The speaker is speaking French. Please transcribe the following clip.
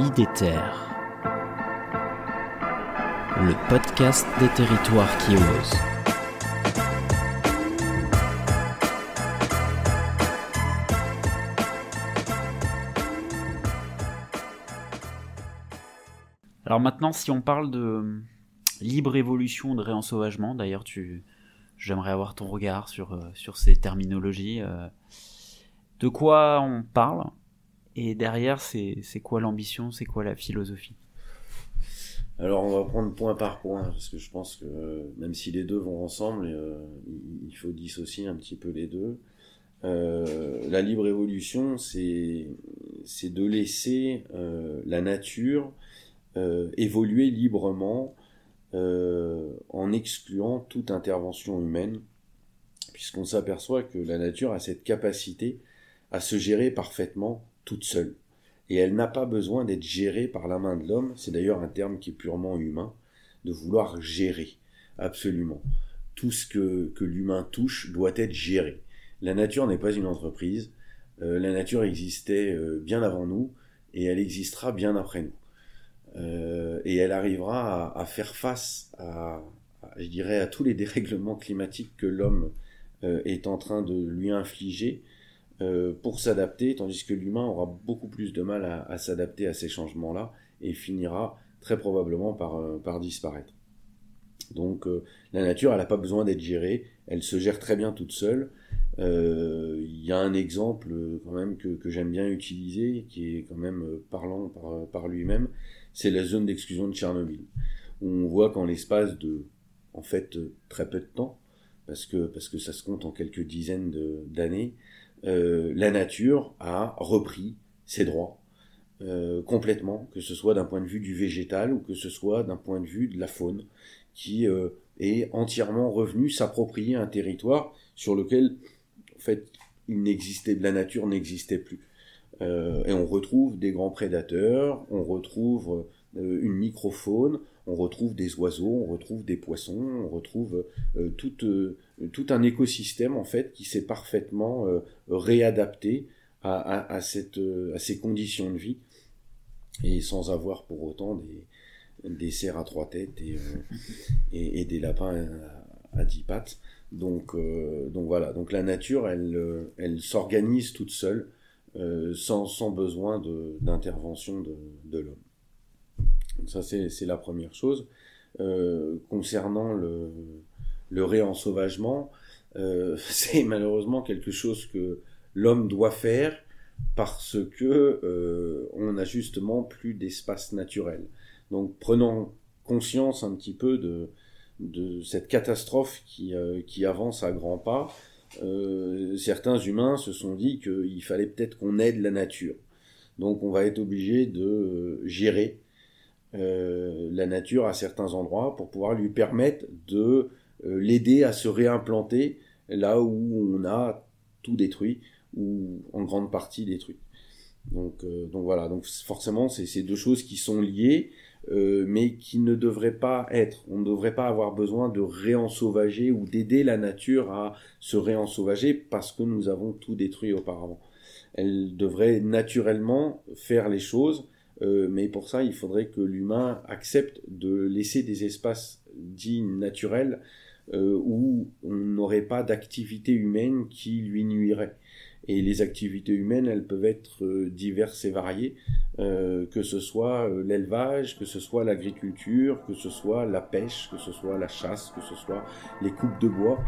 IDETER, le podcast des territoires qui osent. Alors maintenant, si on parle de libre évolution, de réensauvagement, d'ailleurs, tu, j'aimerais avoir ton regard sur, euh, sur ces terminologies. euh, de quoi on parle? Et derrière, c'est quoi l'ambition, c'est quoi la philosophie? Alors on va prendre point par point, parce que je pense que même si les deux vont ensemble, euh, il, faut dissocier un petit peu les deux. Euh, la libre évolution, c'est de laisser euh, la nature évoluer librement en excluant toute intervention humaine, puisqu'on s'aperçoit que la nature a cette capacité à se gérer parfaitement toute seule. Et elle n'a pas besoin d'être gérée par la main de l'homme, c'est d'ailleurs un terme qui est purement humain, de vouloir gérer, absolument. Tout ce que, l'humain touche doit être géré. La nature n'est pas une entreprise, euh, la nature existait euh, bien avant nous, et elle existera bien après nous. Euh, et elle arrivera à, faire face à, à, je dirais, à tous les dérèglements climatiques que l'homme est en train de lui infliger euh, pour s'adapter, tandis que l'humain aura beaucoup plus de mal à, s'adapter à ces changements-là et finira très probablement par, euh, par disparaître. Donc euh, la nature, elle n'a pas besoin d'être gérée, elle se gère très bien toute seule. Il y a un exemple quand même que, j'aime bien utiliser, qui est quand même parlant par, par lui-même, c'est la zone d'exclusion de Tchernobyl. On voit qu'en l'espace de, en fait, très peu de temps, parce que, parce que ça se compte en quelques dizaines d'années, euh, la nature a repris ses droits euh, complètement, que ce soit d'un point de vue du végétal ou que ce soit d'un point de vue de la faune, qui euh, est entièrement revenu s'approprier un territoire sur lequel, en fait, il n'existait, la nature n'existait plus. Et on retrouve des grands prédateurs, on retrouve une microfaune, on retrouve des oiseaux, on retrouve des poissons, on retrouve euh, tout, un écosystème en fait qui s'est parfaitement euh, réadapté à, cette, euh, à ces conditions de vie et sans avoir pour autant des, des cerfs à trois têtes et, euh, et, des lapins à, dix pattes. Donc, donc voilà, donc la nature, elle, elle s'organise toute seule sans, sans besoin d'intervention de, de l'homme. Ça, c'est la première chose. Concernant le, le réensauvagement, euh, c'est malheureusement quelque chose que l'homme doit faire parce que euh, on n'a justement plus d'espace naturel. Donc prenons conscience un petit peu de, cette catastrophe qui, euh, qui avance à grands pas. Euh, certains humains se sont dit qu'il fallait peut-être qu'on aide la nature. Donc on va être obligé de gérer la nature à certains endroits pour pouvoir lui permettre de l'aider à se réimplanter là où on a tout détruit ou en grande partie détruit. Donc, euh, donc voilà, donc forcément c'est ces deux choses qui sont liées, euh, mais qui ne devraient pas être. On ne devrait pas avoir besoin de réensauvager ou d'aider la nature à se réensauvager parce que nous avons tout détruit auparavant. Elle devrait naturellement faire les choses, euh, mais pour ça il faudrait que l'humain accepte de laisser des espaces dits naturels euh, où on n'aurait pas d'activité humaine qui lui nuirait. Et les activités humaines, elles peuvent être euh, diverses et variées, que ce soit l'élevage, que ce soit l'agriculture, que ce soit la pêche, que ce soit la chasse, que ce soit les coupes de bois.